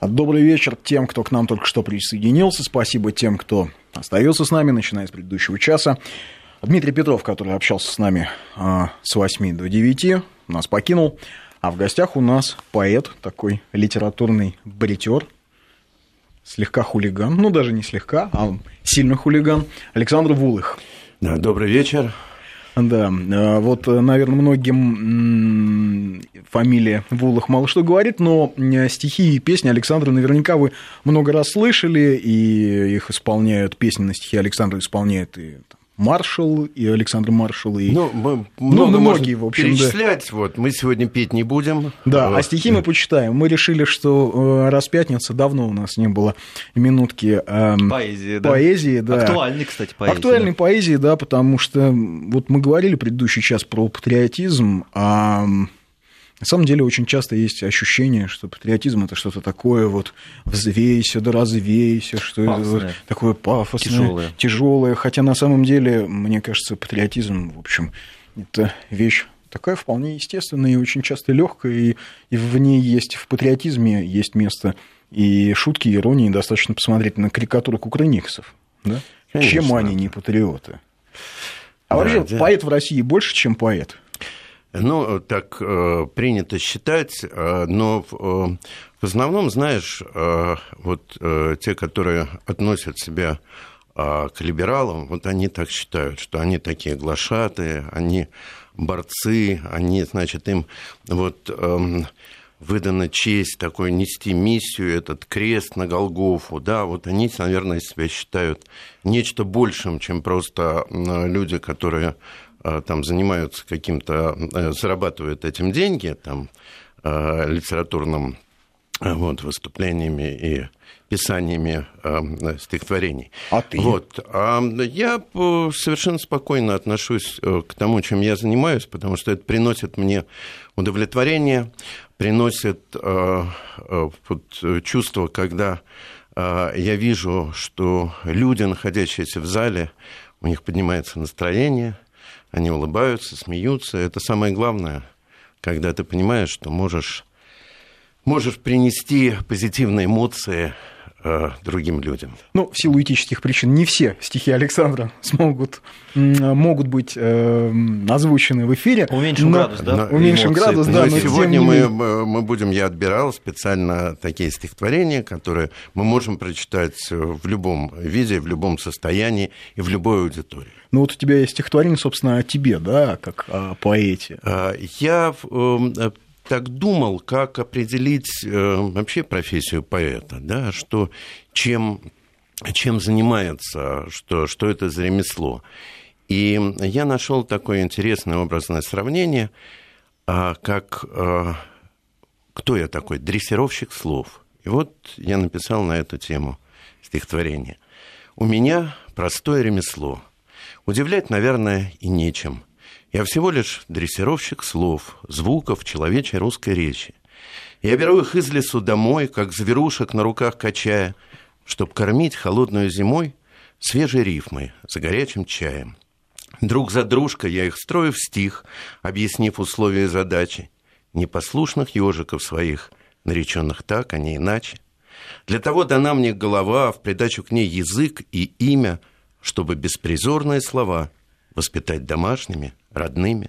Добрый вечер тем, кто к нам только что присоединился. Спасибо тем, кто остается с нами, начиная с предыдущего часа. Дмитрий Петров, который общался с нами а, с 8 до 9, нас покинул. А в гостях у нас поэт, такой литературный бритер, слегка хулиган, ну даже не слегка, а сильно хулиган, Александр Вулых. Да, добрый вечер. Да, а, вот, наверное, многим фамилия Вулах мало что говорит, но стихи и песни Александра наверняка вы много раз слышали, и их исполняют, песни на стихи Александра исполняют и Маршал, и Александр Маршал, и ну, мы ну, много ну, многие, в общем, перечислять. Да. Вот, мы сегодня петь не будем. Да, вот. а стихи мы почитаем. Мы решили, что э, раз пятница давно у нас не было минутки э, поэзии, да. поэзии, да. Актуальной, кстати, поэзии. Актуальной да. поэзии, да, потому что вот мы говорили предыдущий час про патриотизм, а на самом деле очень часто есть ощущение, что патриотизм это что-то такое вот взвейся, да развейся, что пафосное. это вот такое пафосное, тяжелое. тяжелое. Хотя на самом деле, мне кажется, патриотизм, в общем, это вещь такая вполне естественная и очень часто легкая, и, и в ней есть, в патриотизме есть место и шутки, и иронии, достаточно посмотреть на карикатуры кукрыниксов. Да? Чем они не патриоты? А да, вообще, да. поэт в России больше, чем поэт? Ну, так э, принято считать, э, но э, в основном, знаешь, вот те, которые относят себя к либералам, вот они так считают, что они такие глашатые, они борцы, они, значит, им вот эм, выдана честь такой нести миссию, этот крест на Голгофу, да, вот они, наверное, себя считают нечто большим, чем просто люди, которые Э, там занимаются каким-то, э, зарабатывают этим деньги, там, э, литературным вот, выступлениями и писаниями э, стихотворений. А ты? Вот. А я совершенно спокойно отношусь к тому, чем я занимаюсь, потому что это приносит мне удовлетворение, приносит э, вот, чувство, когда э, я вижу, что люди, находящиеся в зале, у них поднимается настроение – они улыбаются, смеются. Это самое главное, когда ты понимаешь, что можешь, можешь принести позитивные эмоции Э, другим людям. Ну, в силу этических причин не все стихи Александра смогут, могут быть э, озвучены в эфире. Уменьшим но, градус, да? Уменьшим градус, да. Но, но сегодня мы, мы будем, я отбирал специально такие стихотворения, которые мы можем прочитать в любом виде, в любом состоянии и в любой аудитории. Ну вот у тебя есть стихотворение, собственно, о тебе, да, как о поэте. А, я эм, так думал, как определить э, вообще профессию поэта, да, что чем, чем занимается, что, что это за ремесло. И я нашел такое интересное образное сравнение, а, как а, кто я такой, дрессировщик слов. И вот я написал на эту тему стихотворение. У меня простое ремесло. Удивлять, наверное, и нечем. Я всего лишь дрессировщик слов, звуков человечей русской речи. Я беру их из лесу домой, как зверушек на руках качая, чтоб кормить холодную зимой свежей рифмой за горячим чаем. Друг за дружкой я их строю в стих, объяснив условия задачи. Непослушных ежиков своих, нареченных так, а не иначе. Для того дана мне голова, в придачу к ней язык и имя, чтобы беспризорные слова воспитать домашними, родными.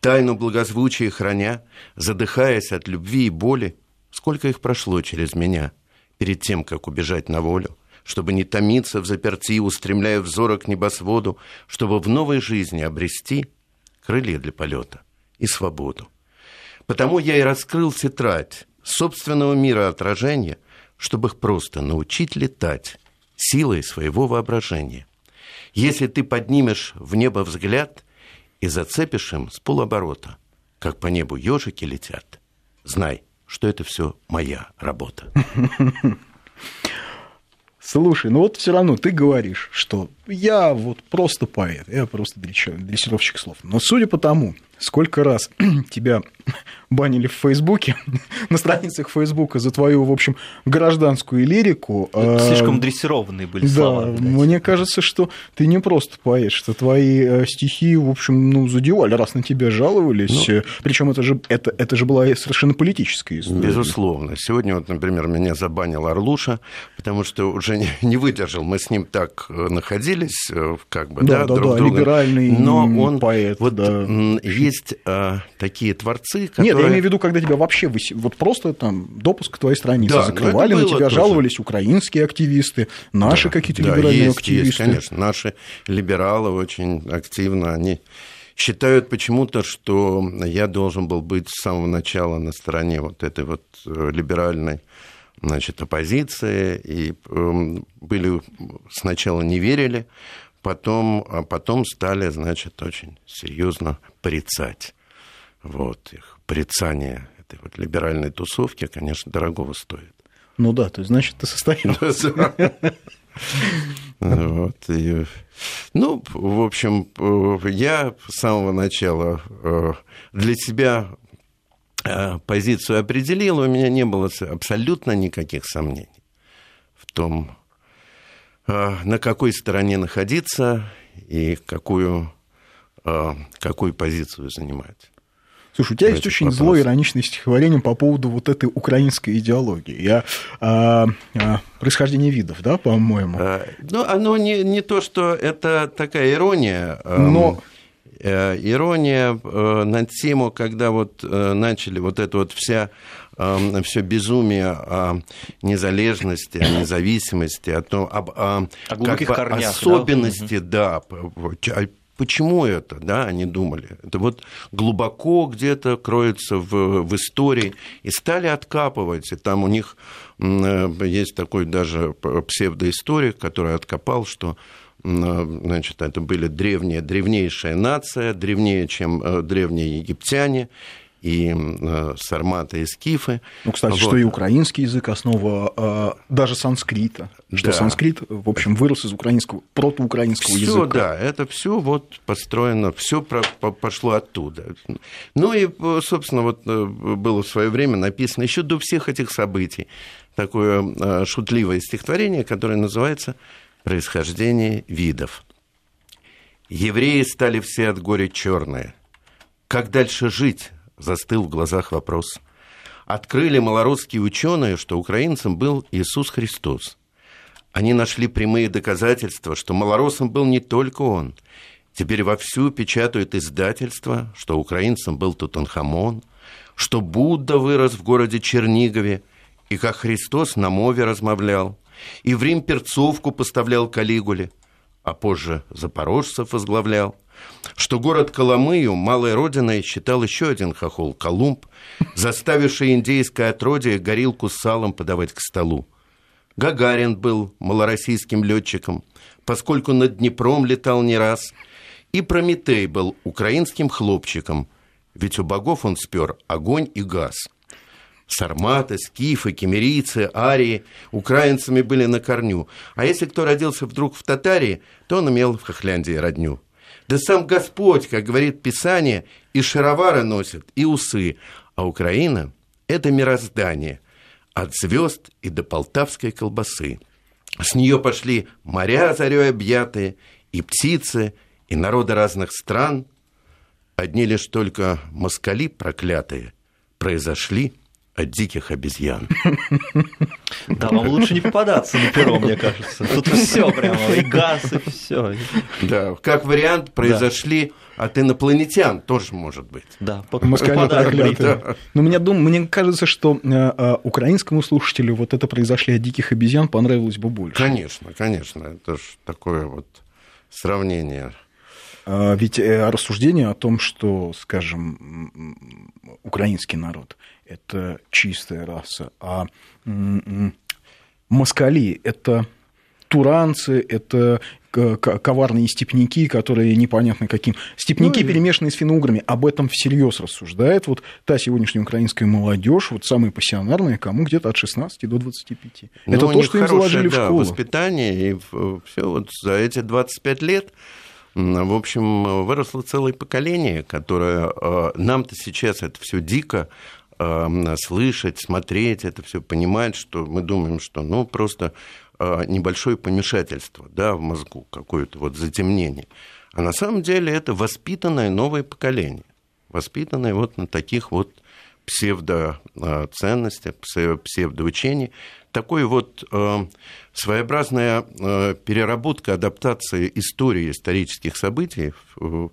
Тайну благозвучия храня, задыхаясь от любви и боли, сколько их прошло через меня перед тем, как убежать на волю, чтобы не томиться в заперти, устремляя взоры к небосводу, чтобы в новой жизни обрести крылья для полета и свободу. Потому я и раскрыл тетрадь собственного мира отражения, чтобы их просто научить летать силой своего воображения. Если ты поднимешь в небо взгляд и зацепишь им с полоборота, как по небу ежики летят, знай, что это все моя работа. Слушай, ну вот все равно ты говоришь, что я вот просто поэт, я просто дрессировщик слов. Но судя по тому, сколько раз тебя банили в Фейсбуке, на страницах Фейсбука за твою, в общем, гражданскую лирику. А, слишком дрессированные были слова. Да, мне кажется, что ты не просто поэт, что твои э, стихи, в общем, ну, задевали, раз на тебя жаловались. Ну, Причем это же, это, это же была совершенно политическая история. Безусловно. Сегодня, вот, например, меня забанил Орлуша, потому что уже не, не выдержал. Мы с ним так э, находились, э, как бы, да, да, да, друг да друга. либеральный Но он, поэт. Вот да. есть а, такие творцы, которые... Нет, я имею в виду, когда тебя вообще вот просто там допуск к твоей странице да, закрывали, на тебя тоже. жаловались украинские активисты, наши да, какие-то да, либеральные есть, активисты. Есть, конечно, наши либералы очень активно, они считают почему-то, что я должен был быть с самого начала на стороне вот этой вот э, либеральной значит, оппозиции, и э, были сначала не верили, потом, а потом стали, значит, очень серьезно порицать. Вот их порицание этой вот либеральной тусовки, конечно, дорогого стоит. Ну да, то есть, значит, ты состоялся. Вот, и, ну, в общем, я с самого начала э, для себя э, позицию определил, у меня не было абсолютно никаких сомнений в том, э, на какой стороне находиться и какую, какую позицию занимать. Слушай, у тебя есть очень злое ироничное стихотворение по поводу вот этой украинской идеологии. Я а, а, происхождение видов, да, по-моему. А, ну, оно не, не то, что это такая ирония. Но э, ирония э, на тему, когда вот э, начали вот это вот вся все безумие о незалежности, о независимости, о том, об о, о как бы, корнях, особенности, да, да Почему это, да, они думали? Это вот глубоко где-то кроется в, в истории, и стали откапывать, и там у них э, есть такой даже псевдоисторик, который откопал, что э, значит, это были древние, древнейшая нация, древнее, чем э, древние египтяне, и э, сарматы, и скифы. Ну, кстати, вот. что и украинский язык основа э, даже санскрита. Что да. санскрит, в общем, вырос из украинского, протоукраинского всё, языка. да, это все вот построено, все пошло оттуда. Ну и, собственно, вот э, было в свое время написано еще до всех этих событий такое шутливое стихотворение, которое называется «Происхождение видов». Евреи стали все от горя черные. Как дальше жить? застыл в глазах вопрос. Открыли малорусские ученые, что украинцем был Иисус Христос. Они нашли прямые доказательства, что малоросом был не только он. Теперь вовсю печатают издательства, что украинцем был Тутанхамон, что Будда вырос в городе Чернигове, и как Христос на мове размовлял, и в Рим перцовку поставлял Калигуле, а позже запорожцев возглавлял – что город Коломыю, малой родиной, считал еще один хохол – Колумб, заставивший индейское отродье горилку с салом подавать к столу. Гагарин был малороссийским летчиком, поскольку над Днепром летал не раз, и Прометей был украинским хлопчиком, ведь у богов он спер огонь и газ. Сарматы, скифы, кемерийцы, арии украинцами были на корню, а если кто родился вдруг в Татарии, то он имел в Хохляндии родню. Да сам Господь, как говорит Писание, и шаровары носит, и усы. А Украина – это мироздание, от звезд и до полтавской колбасы. С нее пошли моря зарей объятые, и птицы, и народы разных стран. Одни лишь только москали проклятые произошли – от диких обезьян. Да, вам лучше не попадаться на перо, мне кажется. Тут все прямо, и газ, и все. Да, как вариант, произошли от инопланетян, тоже может быть. Да, москали да. Но мне, дум, мне кажется, что э, э, украинскому слушателю вот это произошли от диких обезьян понравилось бы больше. Конечно, конечно, это же такое вот сравнение. А, ведь э, рассуждение о том, что, скажем, украинский народ это чистая раса, а москали – это туранцы, это коварные степняки, которые непонятно каким. Степняки, ну, перемешанные с финно об этом всерьез рассуждает вот та сегодняшняя украинская молодежь, вот самые пассионарные, кому где-то от 16 до 25. Ну, это то, что им заложили да, в школу. воспитание, и все вот за эти 25 лет в общем, выросло целое поколение, которое э, нам-то сейчас это все дико э, слышать, смотреть, это все понимать, что мы думаем, что ну просто э, небольшое помешательство да, в мозгу, какое-то вот затемнение. А на самом деле это воспитанное новое поколение, воспитанное вот на таких вот псевдоценностях, псевдоучении, такой вот э, своеобразная э, переработка, адаптация истории исторических событий в,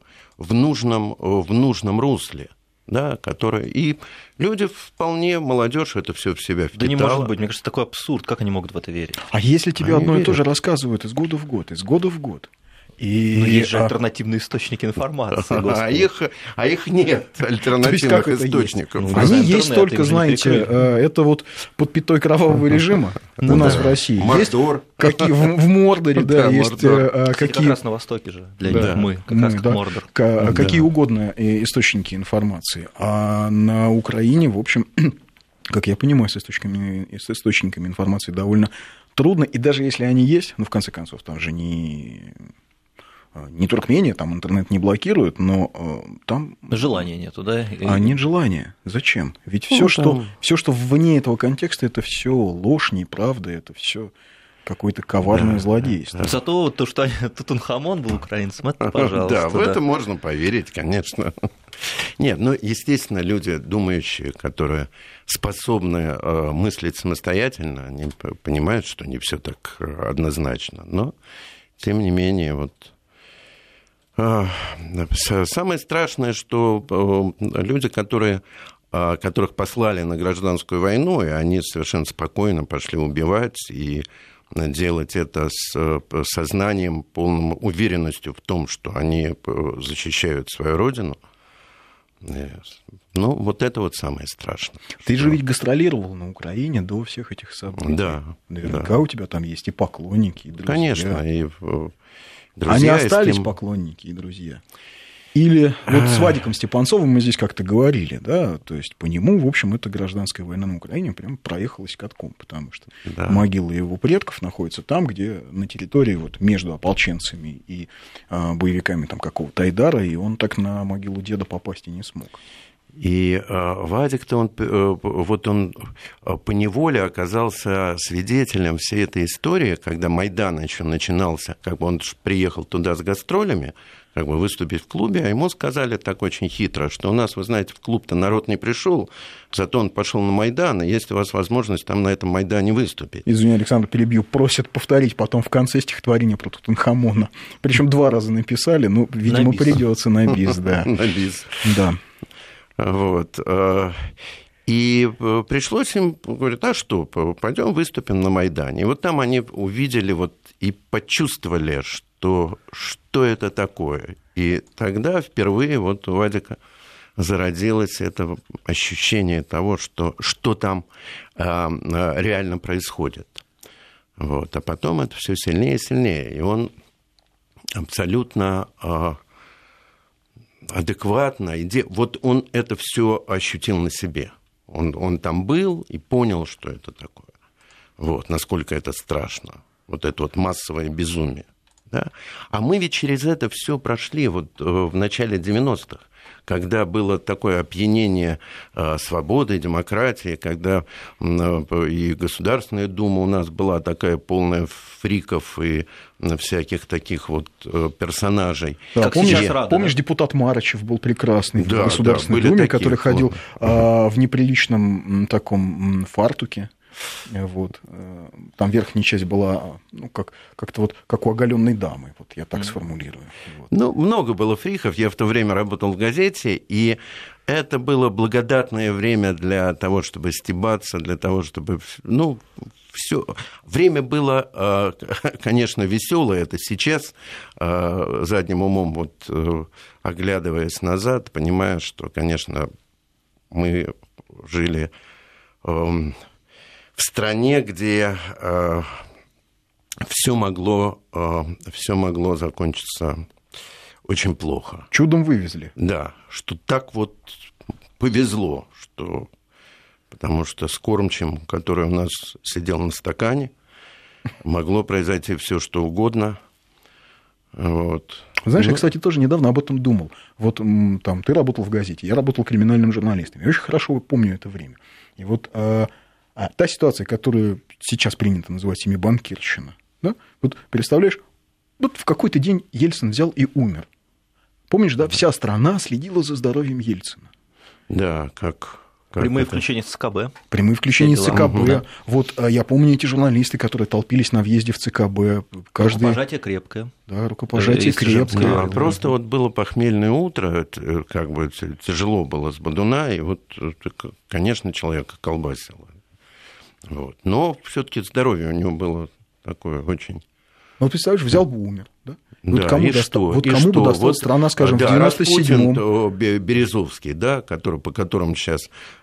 нужном, в нужном русле. Да, которая... И люди вполне, молодежь это все в себя впитала. Да не может быть, мне кажется, такой абсурд, как они могут в это верить? А если тебе они одно верят. и то же рассказывают из года в год, из года в год, и... Но есть же а альтернативные источники информации. А их, а их нет, альтернативных источников. Ну, Они есть только, знаете, э, это вот под пятой кровавого режима ну, у нас в России. Мордор. Какие, в, в Мордоре, да, есть э, какие... Как раз на Востоке же, для да, мы, как мы, раз как да, Мордор. Какие угодно э, источники информации. А на Украине, в общем, как я понимаю, с источниками, с источниками информации довольно трудно, и даже если они есть, ну, в конце концов, там же не а, не Туркмения, там интернет не блокирует, но э, там... Желания нету, да? А нет желания. Зачем? Ведь все, ну, что, все, что вне этого контекста, это все ложь, неправда, это все какое-то коварное да, злодейство. Да. Зато то, что Тутанхамон был украинцем, это пожалуйста. Да, в это можно поверить, конечно. Нет, ну, естественно, люди, думающие, которые способны э, мыслить самостоятельно, они понимают, что не все так э, однозначно. Но, тем не менее, вот самое страшное, что э, люди, которые а, которых послали на гражданскую войну, и они совершенно спокойно пошли убивать и делать это с э, сознанием, полным уверенностью в том, что они э, защищают свою родину. Ну, вот это вот самое страшное. Ты что... же ведь гастролировал на Украине до всех этих событий. Да. Наверняка да. у тебя там есть и поклонники, и друзья. Конечно, и Друзья Они остались кем... поклонники и друзья. Или вот с Вадиком Степанцовым мы здесь как-то говорили, да, то есть по нему, в общем, эта гражданская война на Украине прям проехалась катком, потому что да. могила его предков находится там, где на территории вот между ополченцами и а, боевиками там какого-то Айдара, и он так на могилу деда попасть и не смог. И э, Вадик-то он, э, вот он э, по неволе оказался свидетелем всей этой истории, когда Майдан еще начинался, как бы он приехал туда с гастролями, как бы выступить в клубе, а ему сказали так очень хитро, что у нас, вы знаете, в клуб-то народ не пришел, зато он пошел на Майдан, и есть у вас возможность там на этом Майдане выступить. Извини, Александр, перебью, просят повторить потом в конце стихотворения про Тутанхамона. Причем два раза написали, ну, видимо, придется на бис, да. На бис. Да. Вот. Э, и э, пришлось им, говорят, а что, пойдем выступим на Майдане. И вот там они увидели вот и почувствовали, что, что это такое. И тогда впервые вот у Вадика зародилось это ощущение того, что, что там э, реально происходит. Вот. А потом это все сильнее и сильнее. И он абсолютно адекватно. Вот он это все ощутил на себе. Он, он там был и понял, что это такое. Вот, насколько это страшно. Вот это вот массовое безумие. Да? А мы ведь через это все прошли вот э, в начале 90-х когда было такое опьянение а, свободой, демократии, когда а, и Государственная Дума у нас была такая полная фриков и всяких таких вот э, персонажей. Да, как помнишь, рада, помнишь да? депутат Марычев был прекрасный да, в Государственной да, Думе, такие, который ходил а, в неприличном таком фартуке. Вот. Э, там верхняя часть была ну, как, как-то вот как у оголенной дамы, вот я так сформулирую. Вот. Ну, много было фрихов. Я в то время работал в газете, и это было благодатное время для того, чтобы стебаться, для того, чтобы, ну, все. Время было, э, конечно, веселое. Это сейчас э, задним умом, вот оглядываясь назад, понимая, что, конечно, мы жили эм, в стране, где э, все могло, все могло закончиться очень плохо. Чудом вывезли. Да, что так вот повезло, что потому что с кормчем, который у нас сидел на стакане, могло произойти все что угодно. Вот. Знаешь, ну, я, кстати, тоже недавно об этом думал. Вот там ты работал в газете, я работал криминальным журналистом. Я очень хорошо помню это время. И вот а, та ситуация, которую сейчас принято называть семибанкирщина, да? вот представляешь, вот в какой-то день Ельцин взял и умер. Помнишь, да, вся страна следила за здоровьем Ельцина. Да, как как Прямые это? включения с ЦКБ. Прямые включения с ЦКБ. Угу, да. Вот а я помню эти журналисты, которые толпились на въезде в ЦКБ. Каждый... Рукопожатие крепкое. Да, рукопожатие крепкое. Да, да. Просто вот было похмельное утро, э, как бы тяжело было с Бадуна, и вот, э, конечно, человека колбасило. Вот. Но все-таки здоровье у него было такое очень... Ну, представляешь, взял бы умер, да? Вот да, кому и достал, что? Вот и кому что? бы досталась вот, страна, скажем, да, в 97-м? Березовский, да, который, по которым сейчас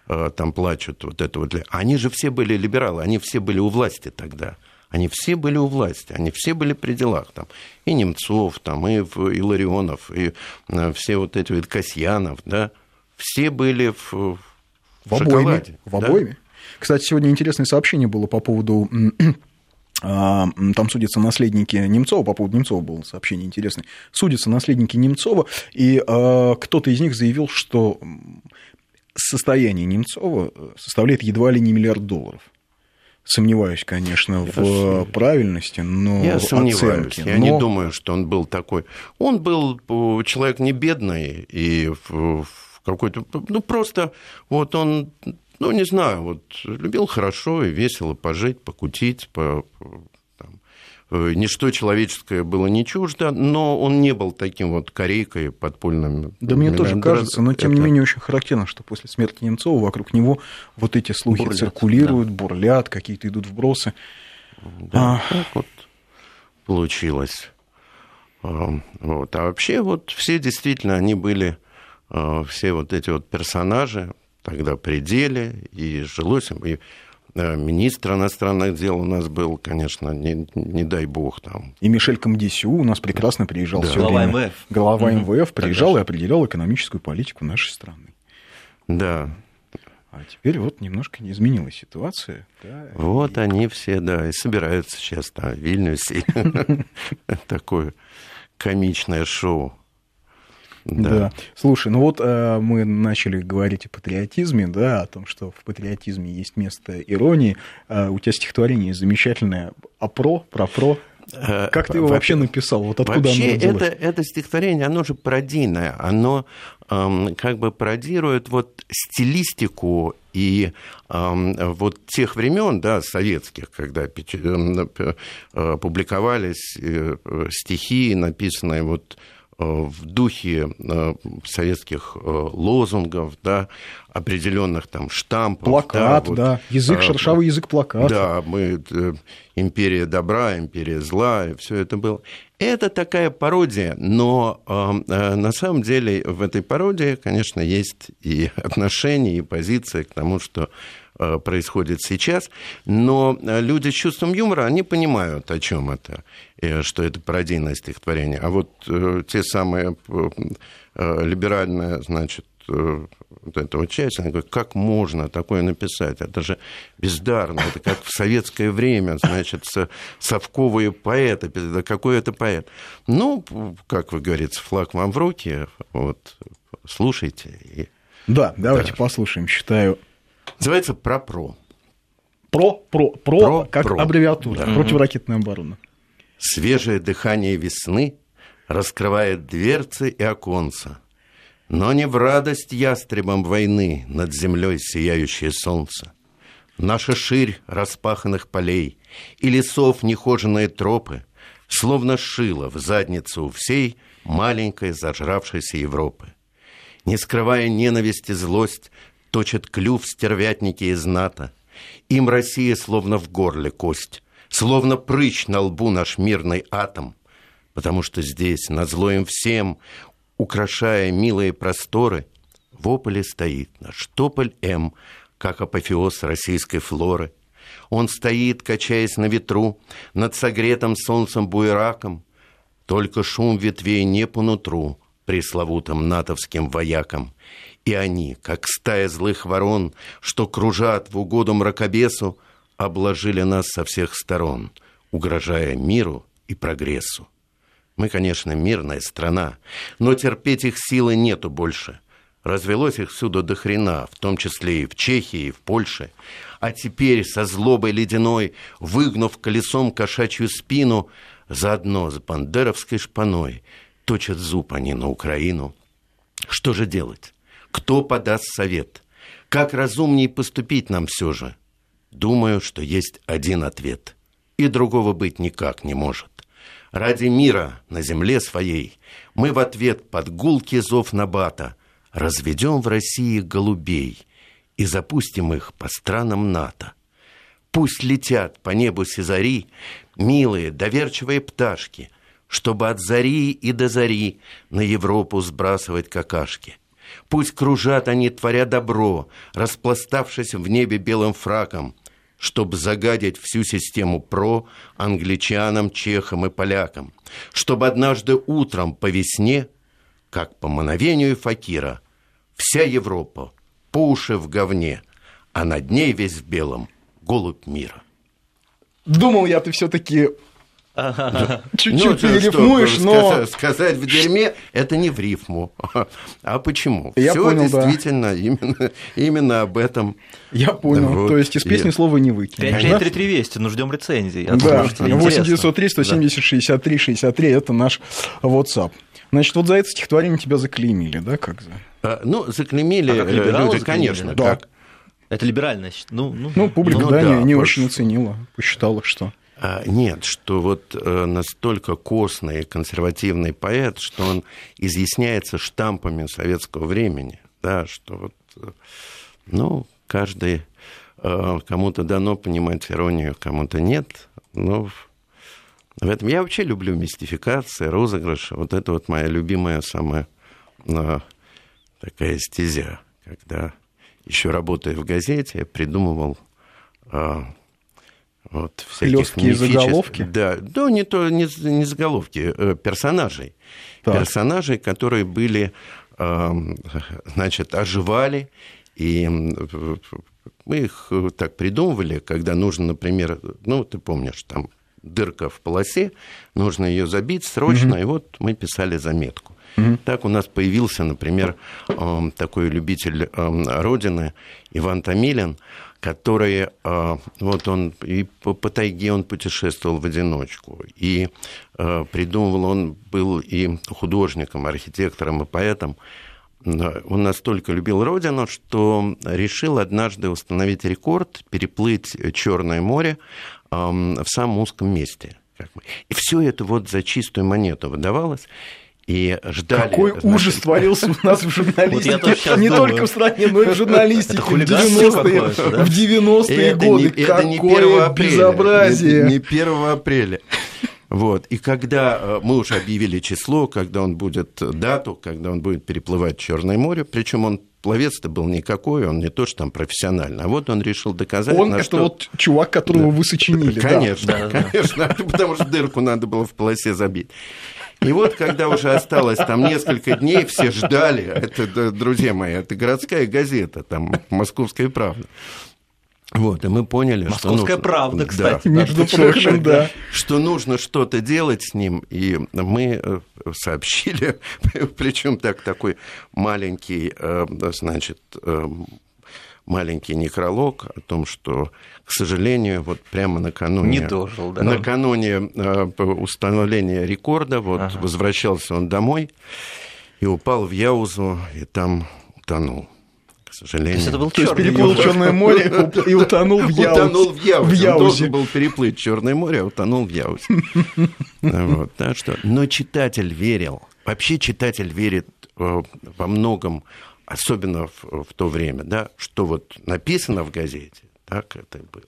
э, там плачут, вот это вот. Они же все были либералы, они все были у власти тогда. Они все были у власти, они все были при делах. Там, и Немцов, там, и и э, все вот эти вот Касьянов, да, все были в, в, в обойме. В обойме. Да? Кстати, сегодня интересное сообщение было по поводу а, там судятся наследники Немцова, по поводу Немцова было сообщение интересное, судятся наследники Немцова, и а, кто-то из них заявил, что состояние Немцова составляет едва ли не миллиард долларов. Сомневаюсь, конечно, в правильности, но я сомневаюсь. Оценки. Я но... не думаю, что он был такой. Он был э, человек не бедный и в какой-то, ну просто вот он ну, не знаю, вот любил хорошо и весело пожить, покутить, по, там, э, ничто человеческое было не чуждо, но он не был таким вот корейкой подпольным. Да мне тоже кажется, но тем это... не менее очень характерно, что после смерти Немцова вокруг него вот эти слухи бурлят, циркулируют, да. бурлят, какие-то идут вбросы. Да, а... так вот получилось. Вот. А вообще вот все действительно, они были, э, все вот эти вот персонажи, тогда пределе, и жилось им, и э, министр иностранных дел у нас был, конечно, не, не дай бог там. И Мишель Камдисю у нас прекрасно приезжал да. все Глава время. МВФ. Глава угу. МВФ приезжал Тогда и определял экономическую политику нашей страны. Да. А теперь вот немножко не изменилась ситуация. Да, вот и... они все, да, и собираются сейчас там в Вильнюсе. Такое комичное шоу. Да. да. Слушай, ну вот э, мы начали говорить о патриотизме, да, о том, что в патриотизме есть место иронии. Э, у тебя стихотворение замечательное а про, про про. Э, как ты его вообще написал? Вот откуда вообще оно это, это стихотворение, оно же пародийное, оно эм, как бы пародирует вот стилистику и эм, вот тех времен, да, советских, когда э, э, публиковались э, стихи, написанные вот в духе э, советских э, лозунгов, да, определенных там штампов. Плакат, да, вот, да. язык, шершавый язык плаката. Да, мы империя добра, империя зла, и все это было. Это такая пародия, но э, на самом деле в этой пародии, конечно, есть и отношение, и позиция к тому, что Э, происходит сейчас, но э, люди с чувством юмора, они понимают, о чем это, что это пародийное стихотворение. А вот э, те самые либеральные, значит, вот этого часть, они говорят, как можно такое написать? Это же бездарно, это как в советское время, значит, совковые поэты, да какой это поэт? Ну, как вы говорите, флаг вам в руки, вот, слушайте. И... Да, давайте да. послушаем, считаю Называется ПРО-ПРО. ПРО, ПРО, ПРО, ПРО как ПРО. аббревиатура, да. противоракетная оборона. Свежее дыхание весны раскрывает дверцы и оконца, но не в радость ястребам войны над землей сияющее солнце. Наша ширь распаханных полей и лесов нехоженные тропы, словно шило в задницу у всей маленькой зажравшейся Европы. Не скрывая ненависть и злость, точат клюв стервятники из НАТО. Им Россия словно в горле кость, словно прыщ на лбу наш мирный атом, потому что здесь, над злоем всем, украшая милые просторы, в ополе стоит наш тополь М, как апофеоз российской флоры. Он стоит, качаясь на ветру, над согретым солнцем буераком. Только шум ветвей не по нутру пресловутым натовским воякам. И они, как стая злых ворон, что кружат в угоду мракобесу, обложили нас со всех сторон, угрожая миру и прогрессу. Мы, конечно, мирная страна, но терпеть их силы нету больше. Развелось их всюду до хрена, в том числе и в Чехии, и в Польше. А теперь со злобой ледяной, выгнув колесом кошачью спину, заодно с бандеровской шпаной, точат зуб они на Украину. Что же делать? Кто подаст совет? Как разумнее поступить нам все же? Думаю, что есть один ответ. И другого быть никак не может. Ради мира на земле своей мы в ответ под гулкий зов Набата разведем в России голубей и запустим их по странам НАТО. Пусть летят по небу Сезари милые, доверчивые пташки, чтобы от зари и до зари на Европу сбрасывать какашки. Пусть кружат они, творя добро, распластавшись в небе белым фраком – чтобы загадить всю систему ПРО англичанам, чехам и полякам, чтобы однажды утром по весне, как по мановению факира, вся Европа по уши в говне, а над ней весь в белом голубь мира. Думал я, ты все-таки Чуть-чуть ну, перерифмуешь, что, но... Сказать, сказать в дерьме – это не в рифму. А почему? Я Все понял, действительно да. именно, именно об этом. Я понял. Вот. То есть из песни слова не выкинешь. 593 Вести, ну ждем рецензий. Да, 8903 170 63 63 – это наш WhatsApp. Значит, вот за это стихотворение тебя заклеймили, да, как за? А, ну, заклеймили а люди, заклеймили? конечно. Да. Как? Это либеральное. Ну, ну, ну публика, ну, да, да, не, не очень оценила, посчитала, что... А, нет, что вот э, настолько костный консервативный поэт, что он изъясняется штампами советского времени, да, что вот, э, ну, каждый, э, кому-то дано понимать иронию, кому-то нет, но в этом я вообще люблю мистификации, розыгрыши, вот это вот моя любимая самая такая стезя, когда еще работая в газете, я придумывал вот, Хлесткие заголовки? Да, да не, то, не, не заголовки, э, персонажей. Так. Персонажей, которые были, значит, оживали, и мы их э, так придумывали, когда нужно, например, ну, ты помнишь, там дырка в полосе, нужно ее забить срочно, угу. и вот мы писали заметку. Угу. Так у нас появился, например, такой любитель Родины Иван Томилин, который, а, вот он и по, по тайге он путешествовал в одиночку, и а, придумывал, он был и художником, архитектором и поэтом, он настолько любил родину, что решил однажды установить рекорд, переплыть Черное море в самом узком месте. И все это вот за чистую монету выдавалось и ждали. Какой значит... ужас творился у нас в журналистике, не только в стране, но и в журналистике в 90-е, в 90-е годы. Какое безобразие! Не 1 апреля. Вот. И когда э, мы уже объявили число, когда он будет э, дату, когда он будет переплывать Черное море, причем он пловец-то был никакой, он не то, что там профессионально. А вот он решил доказать... Он это что... вот чувак, которого да. вы сочинили. Конечно, да. конечно, потому что дырку надо было в полосе забить. И вот, когда уже осталось там несколько дней, все ждали, это, друзья мои, это городская газета, там, «Московская правда». Вот, и мы поняли, Московская что нужно, правда, кстати, да, между прочим, да. Что нужно что-то делать с ним, и мы э, сообщили, причем так такой маленький, э, значит, э, маленький некролог о том, что, к сожалению, вот прямо накануне... Не дожил, да? Накануне э, установления рекорда, вот ага. возвращался он домой и упал в Яузу, и там утонул. К сожалению. То есть это был То есть переплыл Черное море и утонул в Яузе. Утонул в Яузе. В Яузе. Он должен был переплыть Черное море, а утонул в Яузе. Вот, так что... Но читатель верил. Вообще читатель верит э, во многом особенно в, в то время, да, что вот написано в газете, так это и было.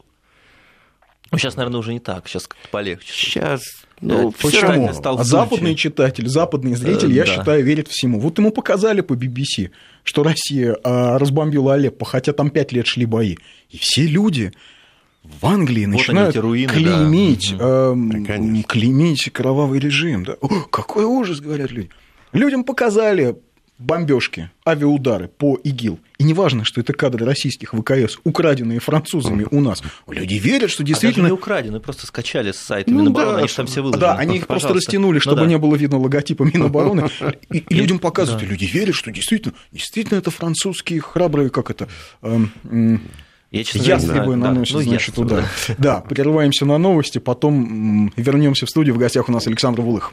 Ну, сейчас, наверное, уже не так, сейчас как-то полегче. Сейчас, ну, почему? Стал а западный читатель, западный зритель, я да. считаю, верит всему. Вот ему показали по BBC, что Россия а, разбомбила Алеппо, хотя там пять лет шли бои. И все люди в Англии Вот начинают они, эти руины, клеймить, да. эм, Конечно. клеймить кровавый режим. Да. О, какой ужас, говорят люди. Людям показали бомбежки, авиаудары по ИГИЛ. И неважно, что это кадры российских ВКС, украденные французами у нас. Люди верят, что А даже действительно... не украдены, просто скачали с сайта Ну Минобороны, да, они же там все выложены. Да, они их просто Пожалуйста. растянули, Ну чтобы да. не было видно логотипа Минобороны. И, и людям показывают, да. и люди верят, что действительно, действительно это французские храбрые, как это, эм, Я, честно ястребы да. наносят, Ну, значит, ястребы, да. Да, прерываемся на новости, потом вернемся в студию. В гостях у нас Александр Вулых.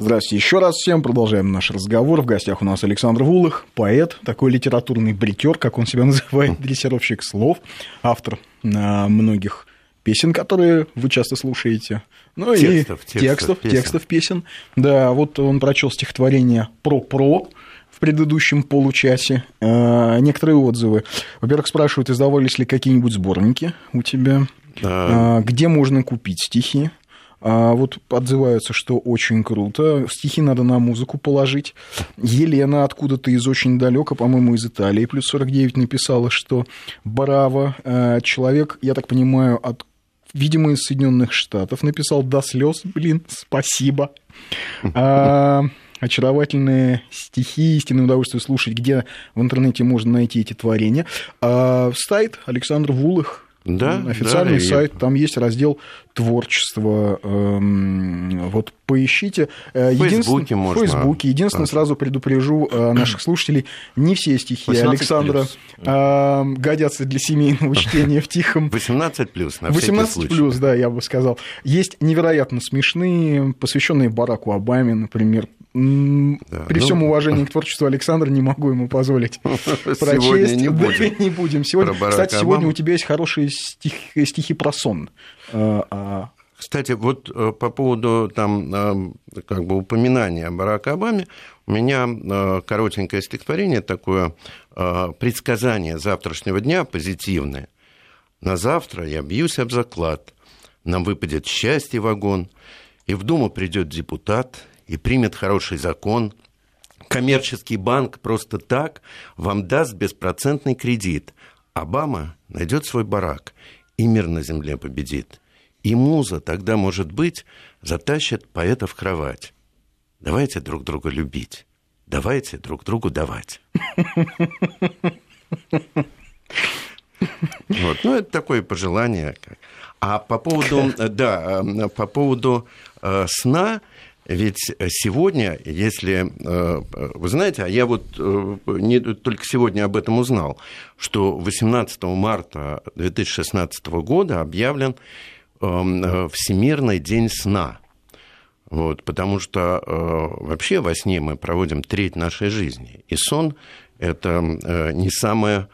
Здравствуйте еще раз всем. Продолжаем наш разговор. В гостях у нас Александр Вулых, поэт, такой литературный бритер, как он себя называет, дрессировщик слов, автор а, многих песен, которые вы часто слушаете. Ну Текстов, и текстов текстов, песен. текстов песен. Да, вот он прочел стихотворение про-про в предыдущем получасе. А, некоторые отзывы. Во-первых, спрашивают, издавались ли какие-нибудь сборники у тебя, А, где можно купить стихи. А вот отзываются, что очень круто. Стихи надо на музыку положить. Елена откуда-то из очень далека, по-моему, из Италии, плюс 49 написала, что браво, э, человек, я так понимаю, от видимо, из Соединенных Штатов, написал до слез, блин, спасибо. А, очаровательные стихи, истинное удовольствие слушать, где в интернете можно найти эти творения. А, сайт Александр Вулых, Да, официальный да, и- сайт, там есть раздел творчество. эм, Вот поищите. Э, В Фейсбуке можно. В Фейсбуке. Единственное, сразу предупрежу э, наших слушателей, не все стихи 18 Александра эм, годятся для семейного чтения в тихом 18 плюс, на всякий 18 случай. плюс, да, я бы сказал. Есть невероятно смешные, посвященные Бараку Обаме, например. Да, При ну- всем уважении к творчеству Александра не могу ему позволить прочесть. Сегодня не Да, будем. не будем. Сегодня, кстати, сегодня у тебя есть хорошие стих- стихи про сон. А, а, Кстати, вот э, по поводу там э, как бы упоминания о Бараке Обаме, у меня э, коротенькое стихотворение такое, э, предсказание завтрашнего дня позитивное. На завтра я бьюсь об заклад, нам выпадет счастье вагон, и в Думу придет депутат и примет хороший закон. Коммерческий банк просто так вам даст беспроцентный кредит. Обама найдет свой барак, и мир на земле победит. И муза тогда, может быть, затащит поэта в кровать. Давайте друг друга любить. Давайте друг другу давать. Вот. Ну, это такое пожелание. А по поводу, да, э, по поводу э, сна, ведь сегодня, если... э, Вы знаете, а я вот не, только сегодня об этом узнал, что 18 марта 2016 года объявлен Всемирный день сна. Вот, потому что э, вообще во сне мы проводим треть нашей жизни. И сон – это э, не самая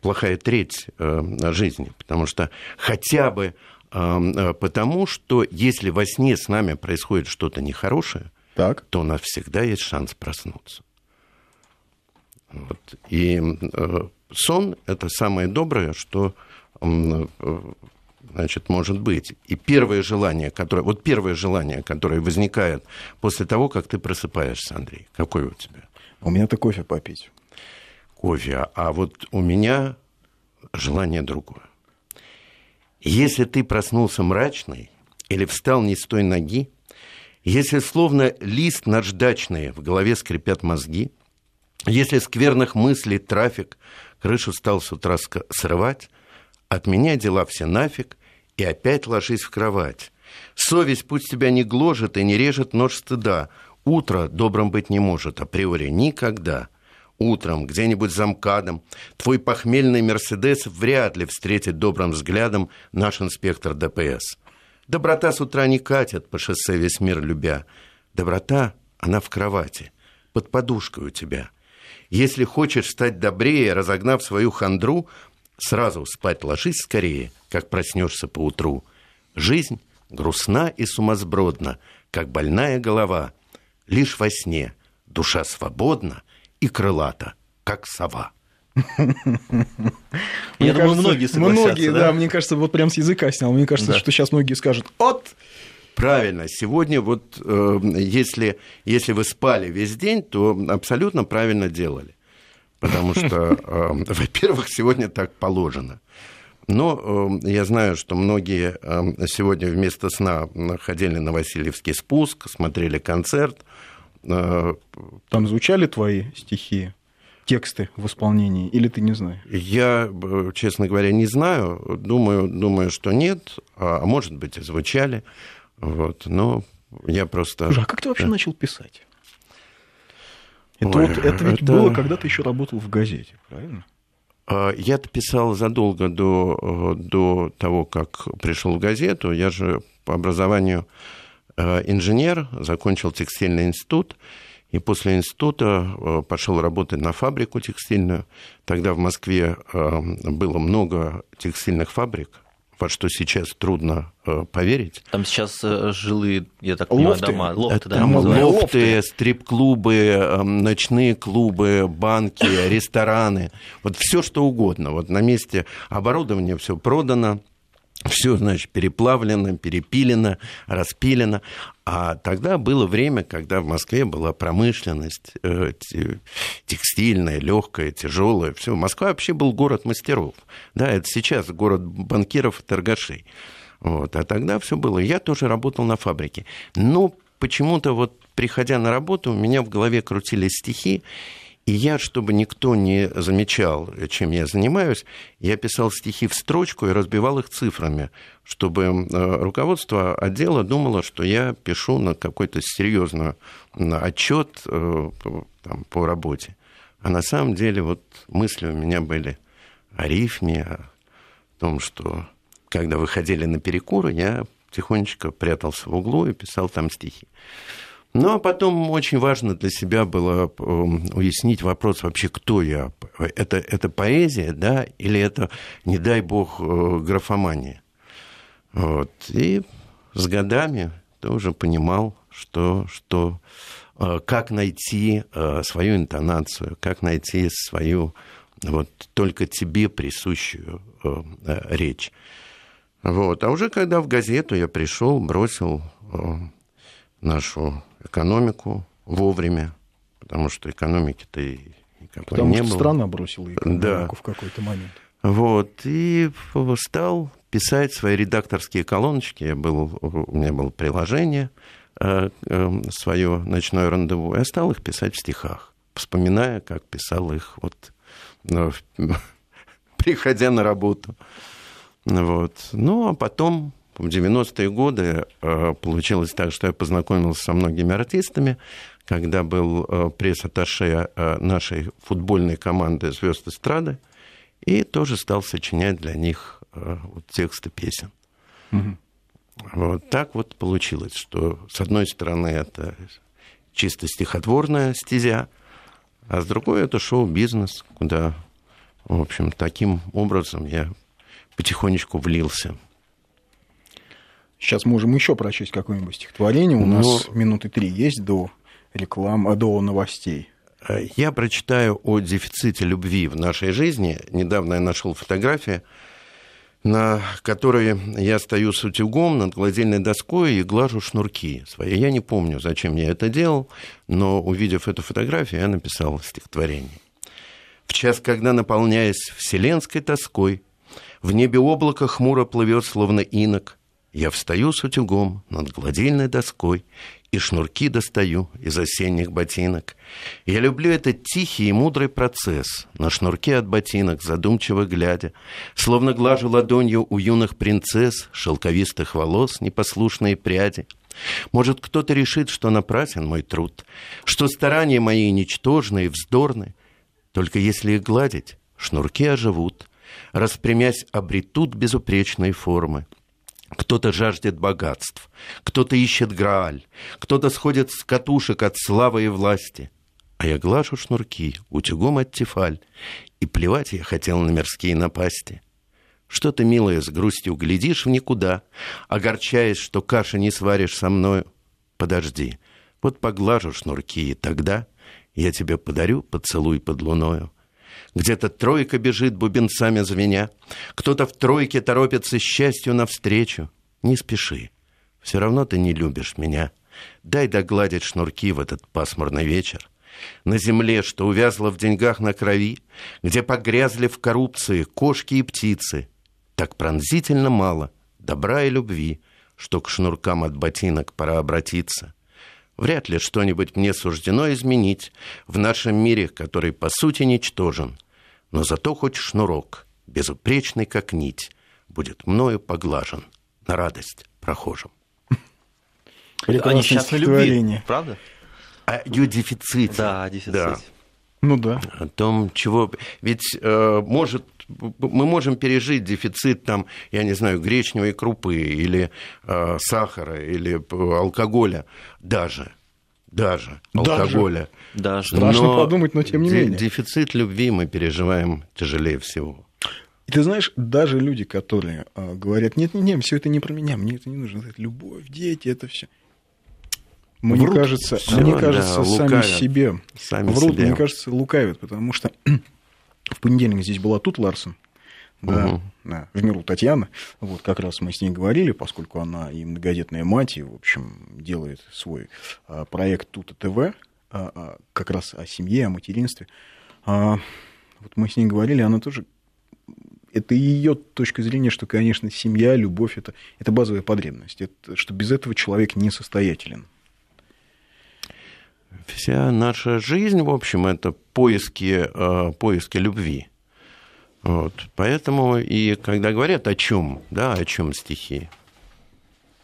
плохая треть э, жизни, потому что хотя бы э, э, потому, что если во сне с нами происходит что-то нехорошее, так. то у нас всегда есть шанс проснуться. Вот. И э, сон – это самое доброе, что э, значит, может быть. И первое желание, которое, вот первое желание, которое возникает после того, как ты просыпаешься, Андрей, какое у тебя? У меня-то кофе попить. Кофе. А вот у меня желание другое. Если ты проснулся мрачный или встал не с той ноги, если словно лист наждачный в голове скрипят мозги, если скверных мыслей трафик крышу стал с утра ска- срывать, отменяй дела все нафиг и опять ложись в кровать. Совесть пусть тебя не гложет и не режет нож стыда. Утро добрым быть не может, априори никогда. Утром где-нибудь за МКАДом твой похмельный Мерседес вряд ли встретит добрым взглядом наш инспектор ДПС. Доброта с утра не катит по шоссе весь мир любя. Доброта, она в кровати, под подушкой у тебя. Если хочешь стать добрее, разогнав свою хандру, сразу спать ложись скорее, как проснешься поутру. Жизнь грустна и сумасбродна, как больная голова. Лишь во сне душа свободна и крылата, как сова. Я думаю, многие согласятся, Многие, да? мне кажется, вот прям с языка снял. Мне кажется, что сейчас многие скажут, от, Правильно. Сегодня вот э, если, если вы спали весь день, то абсолютно правильно делали. Потому что, э, во-первых, сегодня так положено. Но э, я знаю, что многие э, сегодня вместо сна ходили на Васильевский спуск, смотрели концерт. Там звучали твои стихи? тексты в исполнении, или ты не знаешь? Я, честно говоря, не знаю. Думаю, думаю что нет. А может быть, и звучали. Вот. Но я просто... Слушай, а как ты вообще да. начал писать? Это, Ой, вот, это ведь это... было, когда ты еще работал в газете, правильно? А, я-то писал задолго до, до того, как пришел в газету. Я же по образованию э, инженер, закончил текстильный институт. И после института э, пошел работать на фабрику текстильную. Тогда в Москве э, было много текстильных фабрик, во что сейчас трудно э, поверить. Там сейчас жилые, я так понимаю, лофты. дома. Лофты, да, Там лофты, лофты, стрип-клубы, ночные клубы, банки, рестораны. Вот все что угодно. Вот на месте оборудования все продано все, значит, переплавлено, перепилено, распилено. А тогда было время, когда в Москве была промышленность э, текстильная, легкая, тяжелая. Все. Москва вообще был город мастеров. Да, это сейчас город банкиров и торгашей. Вот. А тогда все было. Я тоже работал на фабрике. Но почему-то вот приходя на работу, у меня в голове крутились стихи, и я, чтобы никто не замечал, чем я занимаюсь, я писал стихи в строчку и разбивал их цифрами, чтобы э, руководство отдела думало, что я пишу на какой-то серьезный отчет э, там, по работе. А на самом деле вот мысли у меня были о рифме, о том, что когда выходили на перекуры, я тихонечко прятался в углу и писал там стихи. Ну, а потом очень важно для себя было эм, уяснить вопрос вообще, кто я. Это, это поэзия, да, или это, не дай бог, э, графомания. Вот. И с годами тоже понимал, что, что э, как найти э, свою интонацию, как найти свою вот только тебе присущую речь. Вот. А уже когда в газету я пришел, бросил нашу экономику вовремя, потому что экономики-то и никакой потому не что было. страна бросила экономику да. в какой-то момент. Вот, и стал писать свои редакторские колоночки. Я был, у меня было приложение э, э, свое ночное рандеву. Я стал их писать в стихах, вспоминая, как писал их вот ну, приходя на работу. Вот. Ну, а потом в 90-е годы э, получилось так, что я познакомился со многими артистами, когда был э, пресс-атташе э, нашей футбольной команды «Звезд эстрады», и тоже стал сочинять для них вот, тексты песен. Угу. Вот так вот получилось, что с одной стороны это чисто стихотворная стезя, а с другой это шоу-бизнес, куда, в общем, таким образом я потихонечку влился. Сейчас можем еще прочесть какое-нибудь стихотворение. У Но... нас минуты три есть до рекламы, до новостей. Э, я прочитаю о дефиците любви в нашей жизни. Недавно я нашел фотографии, на которой я стою с утюгом над гладильной доской и глажу шнурки свои. Я не помню, зачем я это делал, но увидев эту фотографию, я написал стихотворение. В час, когда, наполняясь вселенской тоской, в небе облако хмуро плывет, словно инок, я встаю с утюгом над гладильной доской и шнурки достаю из осенних ботинок. Я люблю этот тихий и мудрый процесс, на шнурке от ботинок задумчиво глядя, словно глажу ладонью у юных принцесс шелковистых волос непослушные пряди. Может, кто-то решит, что напрасен мой труд, что старания мои ничтожны и вздорны, только если их гладить, шнурки оживут, распрямясь, обретут безупречные формы — кто-то жаждет богатств, кто-то ищет Грааль, кто-то сходит с катушек от славы и власти. А я глажу шнурки утюгом от тефаль, и плевать я хотел на мирские напасти. Что ты, милая, с грустью глядишь в никуда, огорчаясь, что каши не сваришь со мною? Подожди, вот поглажу шнурки, и тогда я тебе подарю поцелуй под луною. Где-то тройка бежит бубенцами звеня, Кто-то в тройке торопится счастью навстречу. Не спеши, все равно ты не любишь меня. Дай догладить шнурки в этот пасмурный вечер. На земле, что увязла в деньгах на крови, Где погрязли в коррупции кошки и птицы, Так пронзительно мало добра и любви, Что к шнуркам от ботинок пора обратиться. Вряд ли что-нибудь мне суждено изменить В нашем мире, который по сути ничтожен. Но зато хоть шнурок, безупречный как нить, Будет мною поглажен на радость прохожим. Они сейчас на любви, правда? О ее дефиците. Да. Да. Ну да. О том, чего... Ведь э, может мы можем пережить дефицит там, я не знаю, гречневой крупы или э, сахара или алкоголя даже, даже, даже. алкоголя. Даже. Страшно но подумать, но тем не менее. Дефицит любви мы переживаем тяжелее всего. И ты знаешь, даже люди, которые э, говорят, нет, нет, нет, все это не про меня, мне это не нужно, это любовь, дети, это все. Мне врут, кажется, все, мне кажется, да, сами лукавят, себе сами врут, себе. мне кажется, лукавят, потому что в понедельник здесь была тут Ларсон, да, угу. да, в миру Татьяна. Вот как раз мы с ней говорили, поскольку она и многодетная мать, и, в общем, делает свой а, проект Тута ТВ, а, а, как раз о семье, о материнстве. А, вот мы с ней говорили, она тоже это ее точка зрения, что, конечно, семья, любовь это, это базовая потребность, это, что без этого человек несостоятелен вся наша жизнь, в общем, это поиски, э, поиски любви. Вот. Поэтому и когда говорят о чем, да, о чем стихи,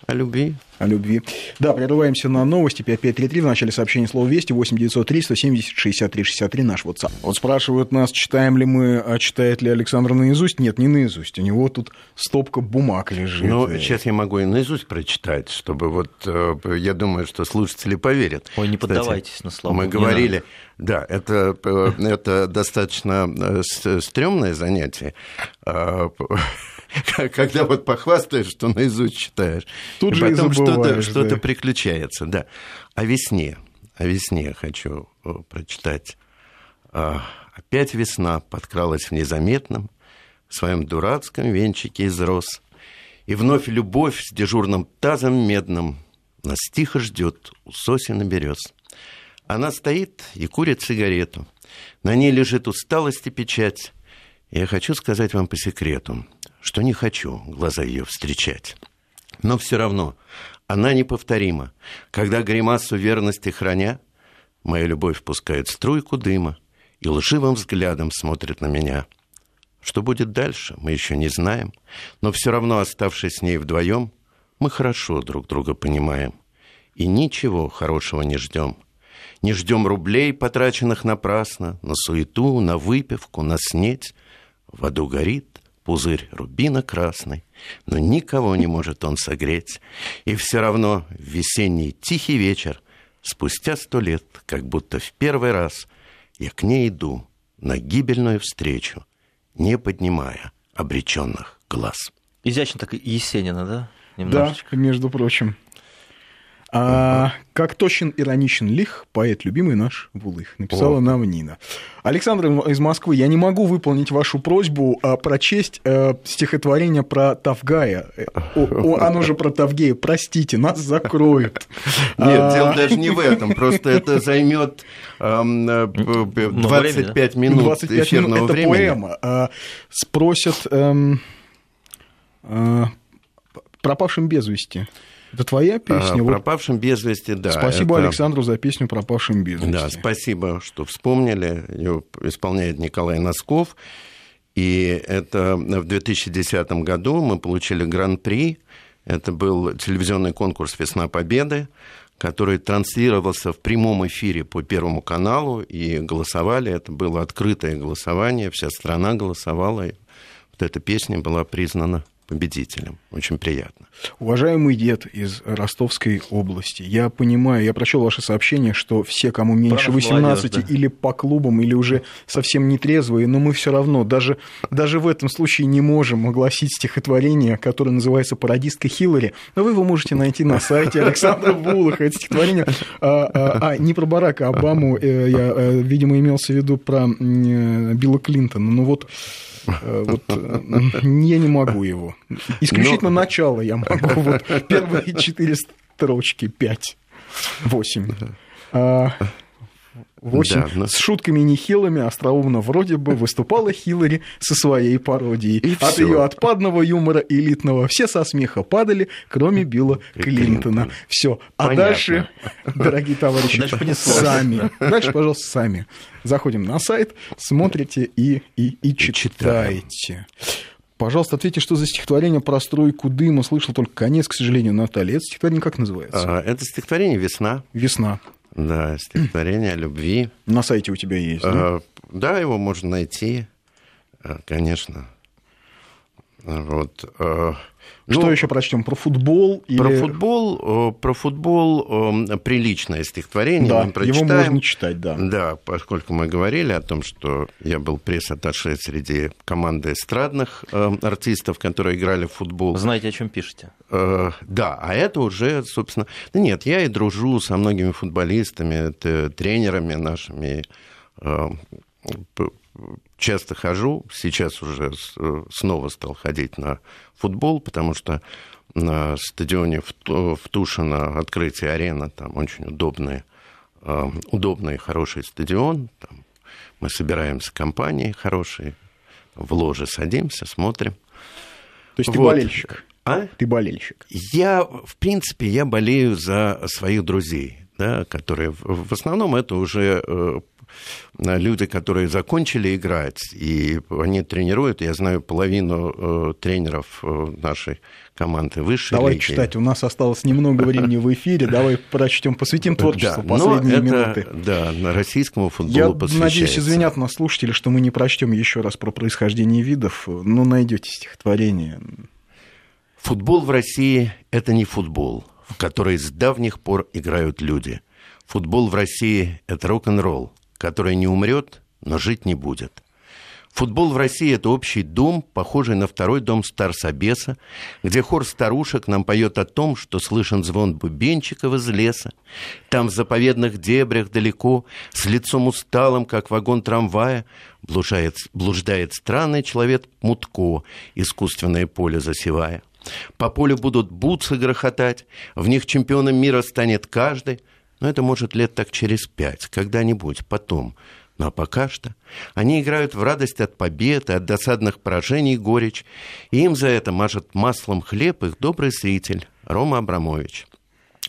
о любви. О любви. Да, прерываемся на новости. 5533 в начале сообщения слова «Вести». 8903 170 63 63 наш WhatsApp. Вот спрашивают нас, читаем ли мы, а читает ли Александр наизусть. Нет, не наизусть. У него тут стопка бумаг лежит. Ну, сейчас я могу и наизусть прочитать, чтобы вот, э, я думаю, что слушатели поверят. Ой, не поддавайтесь Кстати, на слова. Мы говорили, да, это, э, это достаточно э, стрёмное занятие а, когда вот похвастаешь, что наизусть читаешь. Тут и же потом что-то, что да. приключается, да. О весне, о весне хочу прочитать. А, Опять весна подкралась в незаметном, в своем дурацком венчике из роз. И вновь любовь с дежурным тазом медным нас тихо ждет у сосен и берез. Она стоит и курит сигарету. На ней лежит усталость и печать. Я хочу сказать вам по секрету что не хочу глаза ее встречать. Но все равно она неповторима. Когда гримасу верности храня, моя любовь пускает струйку дыма и лживым взглядом смотрит на меня. Что будет дальше, мы еще не знаем, но все равно, оставшись с ней вдвоем, мы хорошо друг друга понимаем и ничего хорошего не ждем. Не ждем рублей, потраченных напрасно, на суету, на выпивку, на снеть. В аду горит, пузырь рубина красный, но никого не может он согреть. И все равно в весенний тихий вечер, спустя сто лет, как будто в первый раз, я к ней иду на гибельную встречу, не поднимая обреченных глаз. Изящно так Есенина, да? Немножечко. Да, между прочим. А, как точен, ироничен, лих, поэт, любимый наш Вулых, написала О. нам Нина. Александр из Москвы, я не могу выполнить вашу просьбу а, прочесть а, стихотворение про Тавгая. О, о, оно же про Тавгея. Простите, нас закроют. Нет, а... дело даже не в этом. Просто это займет э, 25 минут 25 эфирного минут. Это времени. поэма. А, спросят эм, а, пропавшим без вести. Это твоя песня? А, «Пропавшим без вести», да. Спасибо это... Александру за песню «Пропавшим без вести». Да, спасибо, что вспомнили. Ее исполняет Николай Носков. И это в 2010 году мы получили гран-при. Это был телевизионный конкурс «Весна Победы», который транслировался в прямом эфире по Первому каналу, и голосовали. Это было открытое голосование, вся страна голосовала. И вот эта песня была признана победителем. Очень приятно. Уважаемый дед из Ростовской области, я понимаю, я прочел ваше сообщение, что все, кому меньше 18, молодежь, да. или по клубам, или уже совсем нетрезвые, но мы все равно даже, даже в этом случае не можем огласить стихотворение, которое называется «Пародистка Хиллари». Но вы его можете найти на сайте Александра Булаха. Это стихотворение, а, а, а, не про Барака Обаму, э, я, э, видимо, имелся в виду про э, Билла Клинтона. Ну вот вот, э, я не могу его. Исключительно Но... начало я могу. Вот первые четыре строчки, пять, восемь. А, 8 Да, но- с шутками нехилыми, остроумно вроде бы выступала Хиллари со своей пародией. И От ее отпадного юмора элитного все со смеха падали, кроме Билла И Клинтона. Клинтона. Все. А Понятно. дальше, дорогие товарищи, Дальше сами. Дальше, пожалуйста, сами. Заходим на сайт, смотрите и, и, и читаете. Пожалуйста, ответьте, что за стихотворение про стройку дыма. Слышал только конец, к сожалению, Наталья. Это стихотворение как называется? А, Это стихотворение «Весна». Весна. Да, стихотворение о любви. На сайте у тебя есть, да? А, Да, его можно найти, а, конечно. Вот. а, Что ну, еще прочтем? Про футбол? Про или- футбол, э, про футбол э, приличное стихотворение. Да, мы его можно читать, да. Да, поскольку мы говорили о том, что я был пресс-атташе среди команды эстрадных э, артистов, которые играли в футбол. Знаете, о чем пишете? Э, да, а это уже, собственно... Да нет, я и дружу со многими футболистами, тренерами нашими. Часто хожу, сейчас уже э, снова стал ходить на футбол, потому что на стадионе в Ту- в Тушино открытие арена, там очень удобный, э, удобный, хороший стадион. Там мы собираемся компанией хорошей, в ложе садимся, смотрим. То есть ты Вот. болельщик. А? Ты болельщик. Я, в принципе, я болею за своих друзей, да, которые в в основном это уже э, люди, которые закончили играть, и они тренируют. Я знаю половину э, тренеров э, нашей команды высшей Давай лиги. читать. У нас осталось немного времени в эфире. Давай прочтем, посвятим творчеству Да, последние это, минуты. Да, на российскому футболу Я надеюсь, извинят нас слушатели, что мы не прочтем еще раз про происхождение видов. Но найдете стихотворение. Футбол в России – это не футбол, в который с давних пор играют люди. Футбол в России – это рок-н-ролл, который не умрет, но жить не будет. Футбол в России – это общий дом, похожий на второй дом Старсобеса, где хор старушек нам поет о том, что слышен звон бубенчиков из леса. Там в заповедных дебрях далеко, с лицом усталым, как вагон трамвая, блуждает, блуждает странный человек Мутко, искусственное поле засевая. По полю будут бутсы грохотать, в них чемпионом мира станет каждый, но это может лет так через пять, когда-нибудь, потом. А пока что они играют в радость от побед и от досадных поражений горечь, и им за это мажет маслом хлеб их добрый зритель Рома Абрамович.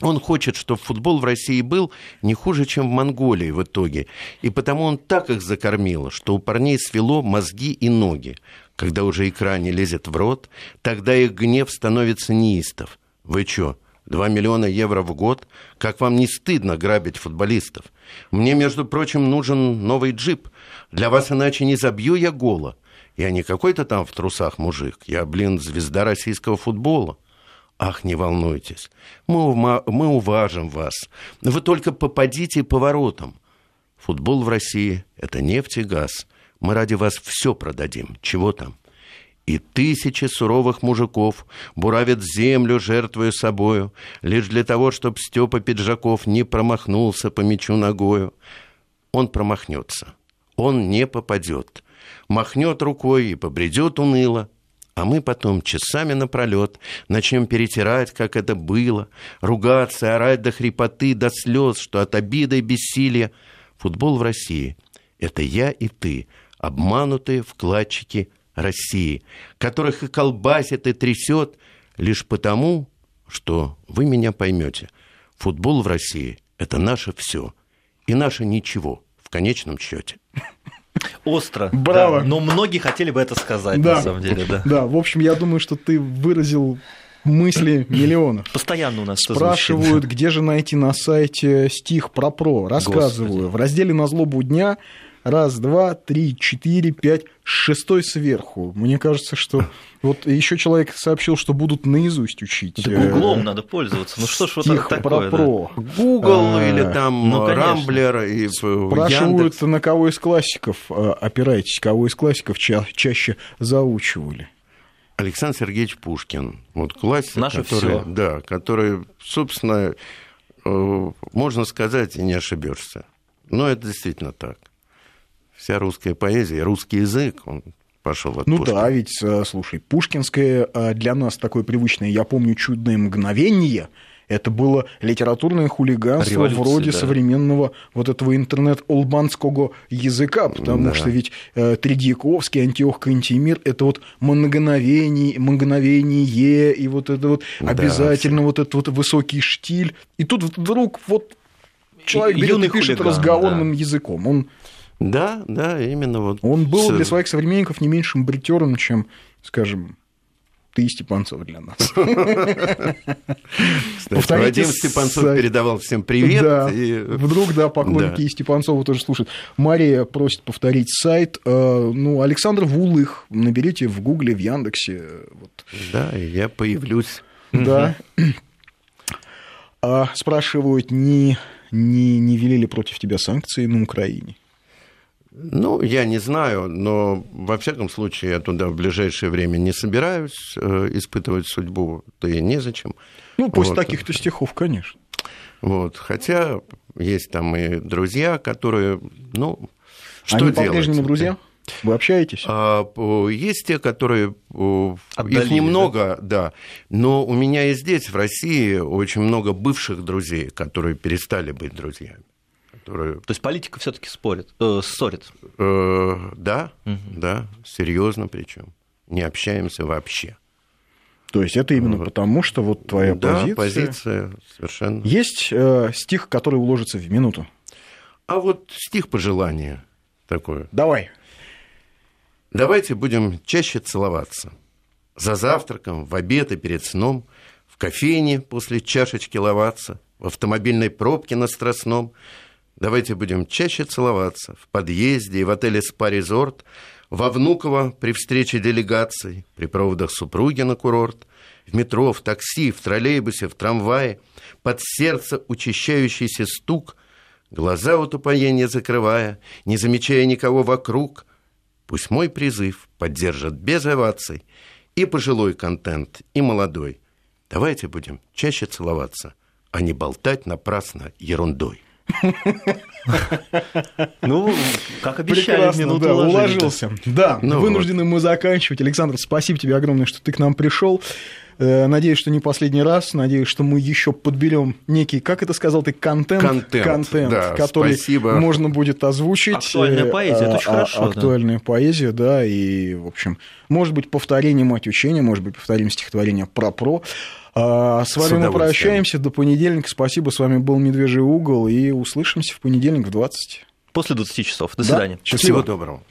Он хочет, чтобы футбол в России был не хуже, чем в Монголии в итоге. И потому он так их закормил, что у парней свело мозги и ноги. Когда уже икра не лезет в рот, тогда их гнев становится неистов. Вы чё, 2 миллиона евро в год? Как вам не стыдно грабить футболистов? Мне, между прочим, нужен новый джип. Для вас иначе не забью я гола. Я не какой-то там в трусах мужик. Я, блин, звезда российского футбола. Ах, не волнуйтесь, мы, ума- мы уважим вас. Вы только попадите по воротам. Футбол в России – это нефть и газ. Мы ради вас все продадим. Чего там? И тысячи суровых мужиков буравят землю, жертвуя собою, лишь для того, чтобы Степа Пиджаков не промахнулся по мячу ногою. Он промахнется, он не попадет, махнет рукой и побредет уныло, а мы потом часами напролет начнем перетирать, как это было, ругаться, орать до хрипоты, до слез, что от обиды и бессилия. Футбол в России – это я и ты, обманутые вкладчики России, которых и колбасит, и трясет лишь потому, что вы меня поймете. Футбол в России – это наше все и наше ничего в конечном счете. Остро. Браво. да. но многие хотели бы это сказать, на самом деле, да. Да, в общем, я думаю, что ты выразил мысли миллионов. Постоянно у нас Спрашивают, где же найти на сайте стих про про. Рассказываю. Господи. В разделе «На злобу дня» раз, два, три, четыре, пять, шестой сверху. Мне кажется, что вот еще человек сообщил, что будут наизусть учить. Да э, Гуглом надо пользоваться. Ну что ж вот это про такое? да? про. Google А, или там ну. Рамблер и э, Спрашивают, Яндекс. на кого из классиков э, опираетесь, кого из классиков ча- чаще заучивали. Александр Сергеевич Пушкин. Вот классик, Наше который, всё. да, который, собственно, э, можно сказать, и не ошибешься. Но это действительно так. Вся русская поэзия, русский язык, он пошел от Ну Пушкина. да, ведь, э, слушай, пушкинское э, для нас такое привычное, я помню, чудное мгновение, Это было литературное хулиганство Революция, вроде да. современного вот этого интернет-олбанского языка, потому Да. что ведь э, Тредьяковский, Антиох Кантемир – это вот многоновение, многоновение и вот это вот Да. обязательно вот этот вот высокий штиль. И тут вдруг вот человек берет и пишет хулиган, разговорным языком. Он, Да, да, именно вот. он был для своих современников не меньшим бритером, чем, скажем, ты, Степанцов, для нас. Кстати, Вадим Степанцов передавал всем привет. Да, и- вдруг, да, поклонники Да. и Степанцова тоже слушают. Мария просит повторить сайт. Э, Ну, Александр Вулых, наберите в Гугле, в Яндексе. Вот. Да, я появлюсь. Да. А спрашивают, не, не, не ввели ли против тебя санкции на Украине? Ну, я не знаю, но во всяком случае я туда в ближайшее время не собираюсь э, испытывать судьбу, да и незачем. Ну, после Вот. таких-то стихов, конечно. Вот. Хотя есть там и друзья, которые, ну, что Они делать? по-прежнему друзья? Вы общаетесь? А, Есть те, которые... о, Отдалились, Их немного, да? Но у меня и здесь, в России, очень много бывших друзей, которые перестали быть друзьями. Которые, То есть политика все-таки спорит, э, ссорит. э, да, да, серьезно причем. Не общаемся вообще. То есть это именно потому, что вот твоя да, позиция... позиция совершенно. Есть э, стих, который уложится в минуту. А вот стих пожелания такое. Давай. Давайте будем чаще целоваться. За завтраком, в обед и перед сном, в кофейне после чашечки ловаться, в автомобильной пробке на Страстном. Давайте будем чаще целоваться в подъезде и в отеле «Спа-резорт», во Внуково при встрече делегаций, при проводах супруги на курорт, в метро, в такси, в троллейбусе, в трамвае, под сердце учащающийся стук, глаза от упоения закрывая, не замечая никого вокруг – Пусть мой призыв поддержат без оваций и пожилой контент, и молодой. Давайте будем чаще целоваться, а не болтать напрасно ерундой. Ну, как обещали, Прекрасно, минуту да, уложился. Да, Ну вынуждены мы заканчивать. Александр, спасибо тебе огромное, что ты к нам пришел. Э, Надеюсь, что не последний раз. Надеюсь, что мы еще подберем некий, как это сказал ты, контент, Контент, да, который спасибо. можно будет озвучить. Актуальная Э, поэзия, это очень а- хорошо, да. Актуальная поэзия, да, и, в общем, может быть, повторение «Мать учения», может быть, повторим стихотворение «Про-про». А, С вами С мы прощаемся до понедельника. Спасибо, с вами был «Медвежий угол», и услышимся в понедельник в 20. После 20 часов. До Да. свидания. Счастливо. Всего доброго.